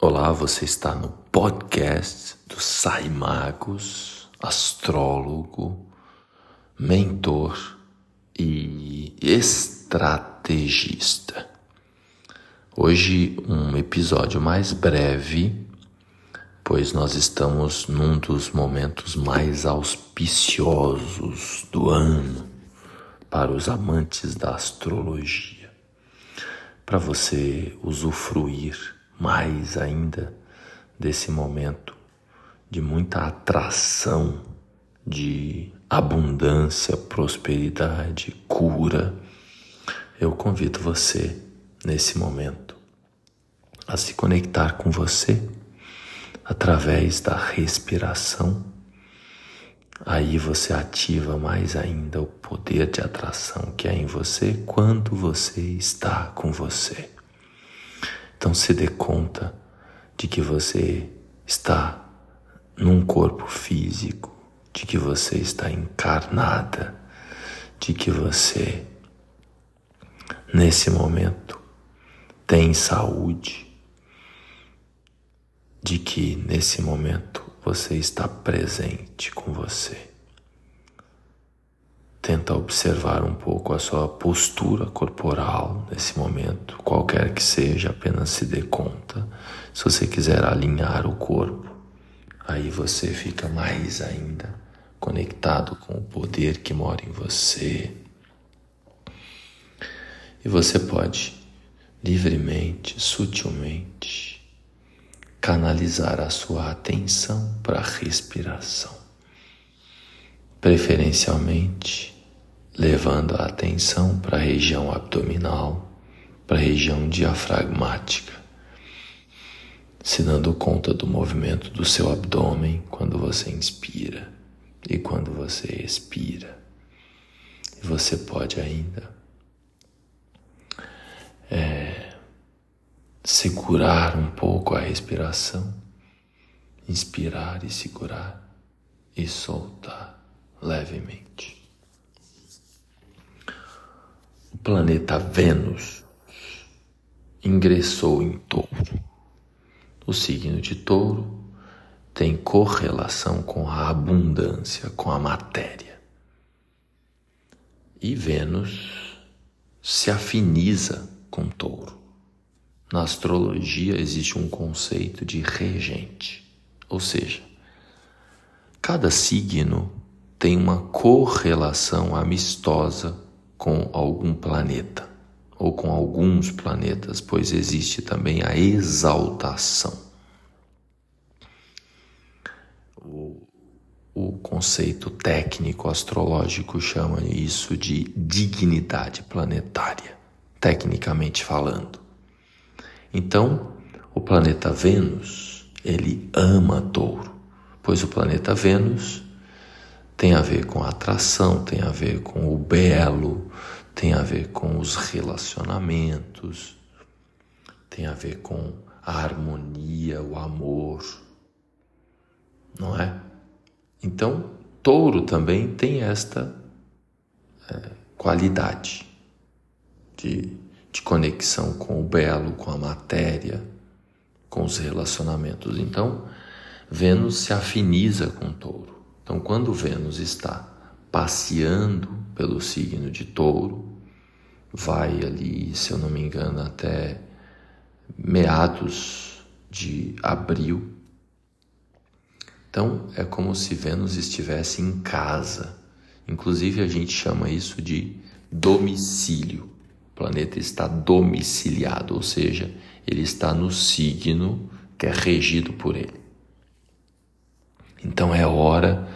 Olá, você está no podcast do Sai Magos, astrólogo, mentor e estrategista. Hoje um episódio mais breve, pois nós estamos num dos momentos mais auspiciosos do ano para os amantes da astrologia. Para você usufruir mais ainda desse momento de muita atração, de abundância, prosperidade, cura, eu convido você nesse momento a se conectar com você através da respiração. Aí você ativa mais ainda o poder de atração que é em você quando você está com você. Então se dê conta de que você está num corpo físico, de que você está encarnada, de que você, nesse momento, tem saúde, de que nesse momento você está presente com você. Tenta observar um pouco a sua postura corporal nesse momento, qualquer que seja, apenas se dê conta. Se você quiser alinhar o corpo, aí você fica mais ainda conectado com o poder que mora em você. E você pode livremente, sutilmente, canalizar a sua atenção para a respiração. Preferencialmente, levando a atenção para a região abdominal, para a região diafragmática, se dando conta do movimento do seu abdômen quando você inspira e quando você expira. E você pode ainda é, segurar um pouco a respiração, inspirar e segurar e soltar levemente o planeta Vênus ingressou em Touro. O signo de Touro tem correlação com a abundância, com a matéria. E Vênus se afiniza com Touro. Na astrologia existe um conceito de regente, ou seja, cada signo tem uma correlação amistosa com algum planeta ou com alguns planetas, pois existe também a exaltação. O, o conceito técnico astrológico chama isso de dignidade planetária, tecnicamente falando. Então, o planeta Vênus, ele ama touro, pois o planeta Vênus tem a ver com a atração, tem a ver com o belo, tem a ver com os relacionamentos, tem a ver com a harmonia, o amor, não é? Então, touro também tem esta é, qualidade de, de conexão com o belo, com a matéria, com os relacionamentos. Então, Vênus se afiniza com touro. Então, quando Vênus está passeando pelo signo de Touro, vai ali, se eu não me engano, até meados de abril. Então, é como se Vênus estivesse em casa. Inclusive, a gente chama isso de domicílio. O planeta está domiciliado, ou seja, ele está no signo que é regido por ele. Então é hora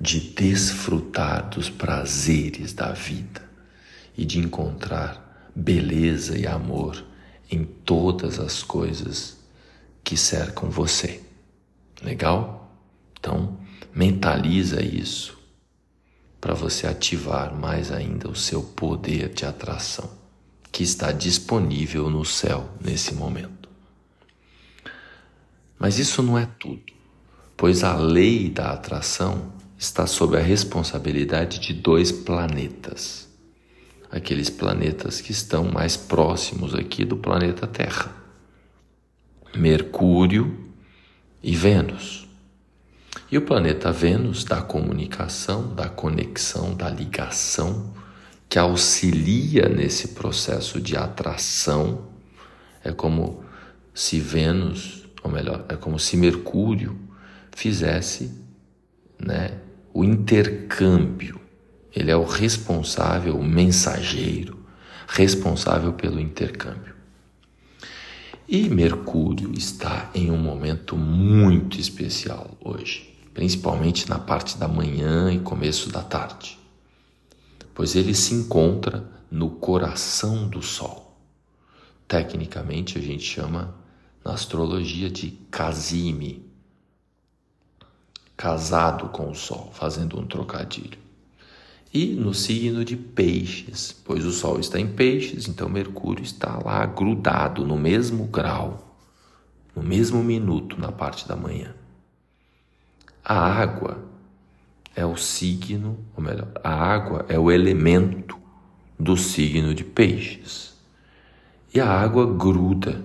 de desfrutar dos prazeres da vida e de encontrar beleza e amor em todas as coisas que cercam você. Legal? Então, mentaliza isso para você ativar mais ainda o seu poder de atração que está disponível no céu nesse momento. Mas isso não é tudo, pois a lei da atração está sob a responsabilidade de dois planetas, aqueles planetas que estão mais próximos aqui do planeta Terra. Mercúrio e Vênus. E o planeta Vênus da comunicação, da conexão, da ligação, que auxilia nesse processo de atração. É como se Vênus, ou melhor, é como se Mercúrio fizesse né, o intercâmbio. Ele é o responsável, o mensageiro, responsável pelo intercâmbio. E Mercúrio está em um momento muito especial hoje, principalmente na parte da manhã e começo da tarde, pois ele se encontra no coração do Sol. Tecnicamente a gente chama na astrologia de Casime, casado com o Sol, fazendo um trocadilho e no signo de Peixes, pois o Sol está em Peixes, então Mercúrio está lá grudado no mesmo grau, no mesmo minuto na parte da manhã. A água é o signo, ou melhor, a água é o elemento do signo de Peixes. E a água gruda.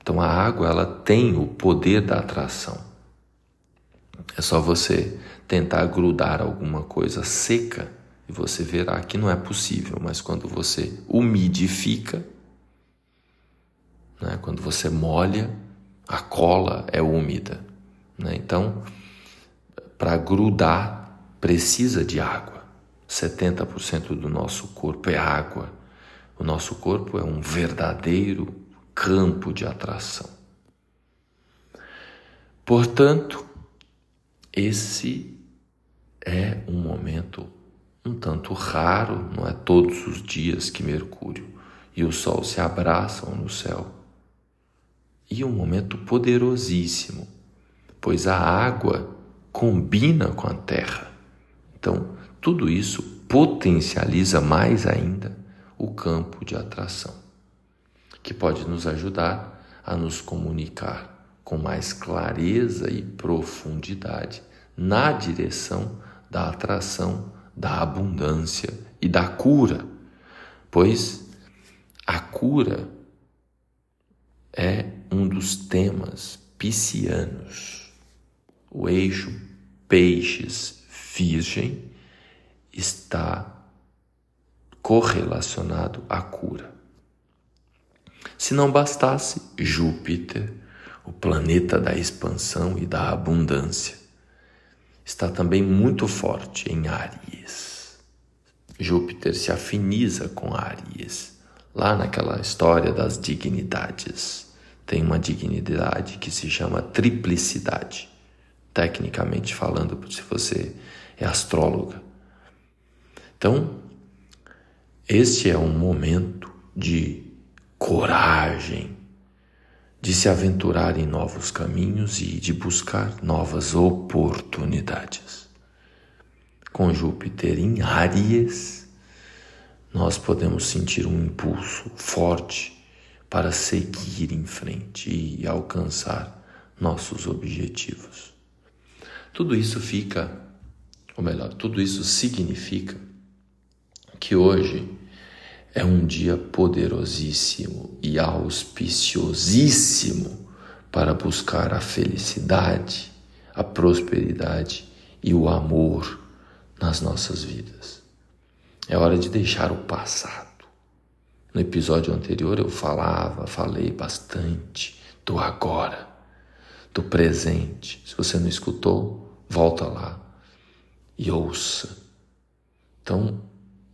Então a água ela tem o poder da atração. É só você tentar grudar alguma coisa seca e você verá que não é possível, mas quando você umidifica, né, quando você molha, a cola é úmida. Né? Então, para grudar, precisa de água. 70% do nosso corpo é água. O nosso corpo é um verdadeiro campo de atração. Portanto, esse é um momento um tanto raro, não é todos os dias que Mercúrio e o Sol se abraçam no céu. E um momento poderosíssimo, pois a água combina com a terra. Então, tudo isso potencializa mais ainda o campo de atração, que pode nos ajudar a nos comunicar com mais clareza e profundidade na direção da atração da abundância e da cura, pois a cura é um dos temas piscianos. O eixo peixes-virgem está correlacionado à cura. Se não bastasse, Júpiter, o planeta da expansão e da abundância, está também muito forte em Áries. Júpiter se afiniza com Áries, lá naquela história das dignidades. Tem uma dignidade que se chama triplicidade, tecnicamente falando, se você é astróloga. Então, este é um momento de coragem, de se aventurar em novos caminhos e de buscar novas oportunidades. Com Júpiter em Áries, nós podemos sentir um impulso forte para seguir em frente e alcançar nossos objetivos. Tudo isso fica, ou melhor, tudo isso significa que hoje é um dia poderosíssimo e auspiciosíssimo para buscar a felicidade, a prosperidade e o amor nas nossas vidas. É hora de deixar o passado. No episódio anterior eu falava, falei bastante do agora, do presente. Se você não escutou, volta lá e ouça. Então,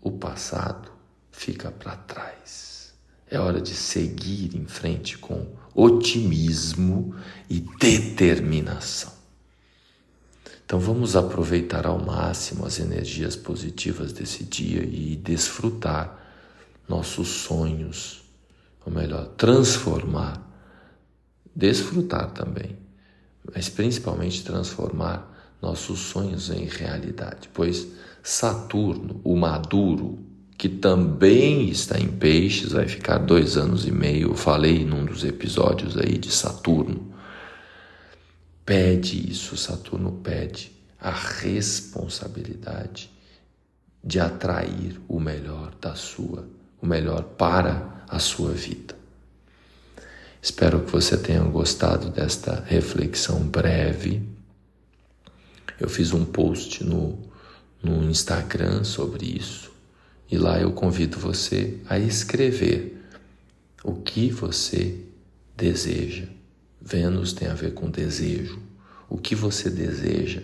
o passado fica para trás. É hora de seguir em frente com otimismo e determinação. Então vamos aproveitar ao máximo as energias positivas desse dia e desfrutar nossos sonhos, ou melhor, transformar, desfrutar também, mas principalmente transformar nossos sonhos em realidade, pois Saturno, o maduro, que também está em peixes, vai ficar dois anos e meio. Eu falei num dos episódios aí de Saturno. Pede isso, Saturno pede a responsabilidade de atrair o melhor da sua, o melhor para a sua vida. Espero que você tenha gostado desta reflexão breve. Eu fiz um post no, no Instagram sobre isso e lá eu convido você a escrever o que você deseja. Vênus tem a ver com desejo. O que você deseja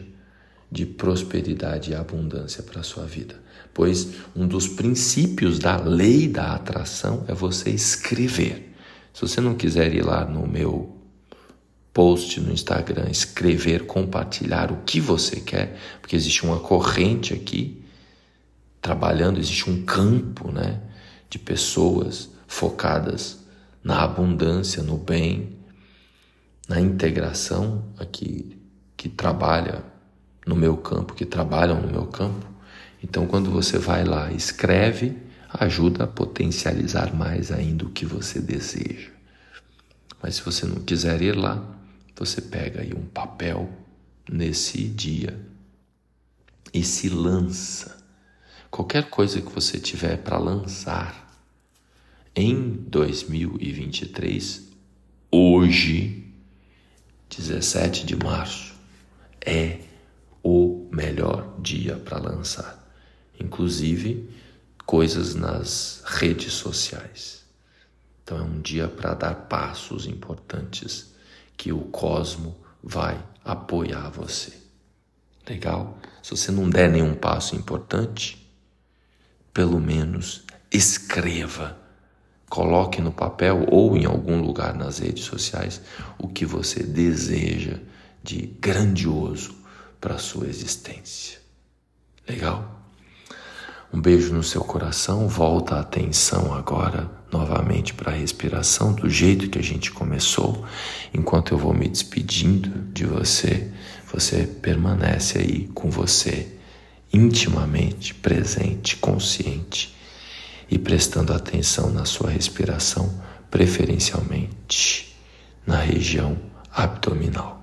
de prosperidade e abundância para a sua vida. Pois um dos princípios da lei da atração é você escrever. Se você não quiser ir lá no meu post no Instagram, escrever, compartilhar o que você quer, porque existe uma corrente aqui trabalhando, existe um campo, né, de pessoas focadas na abundância, no bem, na integração aqui que trabalha no meu campo, que trabalham no meu campo. Então, quando você vai lá, escreve, ajuda a potencializar mais ainda o que você deseja. Mas se você não quiser ir lá, você pega aí um papel nesse dia e se lança. Qualquer coisa que você tiver para lançar em 2023, hoje, 17 de março, é o melhor dia para lançar. Inclusive coisas nas redes sociais. Então é um dia para dar passos importantes que o cosmo vai apoiar você. Legal? Se você não der nenhum passo importante, pelo menos escreva, coloque no papel ou em algum lugar nas redes sociais o que você deseja de grandioso para a sua existência. Legal? Um beijo no seu coração, volta a atenção agora novamente para a respiração do jeito que a gente começou. Enquanto eu vou me despedindo de você, você permanece aí com você, intimamente presente, consciente e prestando atenção na sua respiração, preferencialmente na região abdominal.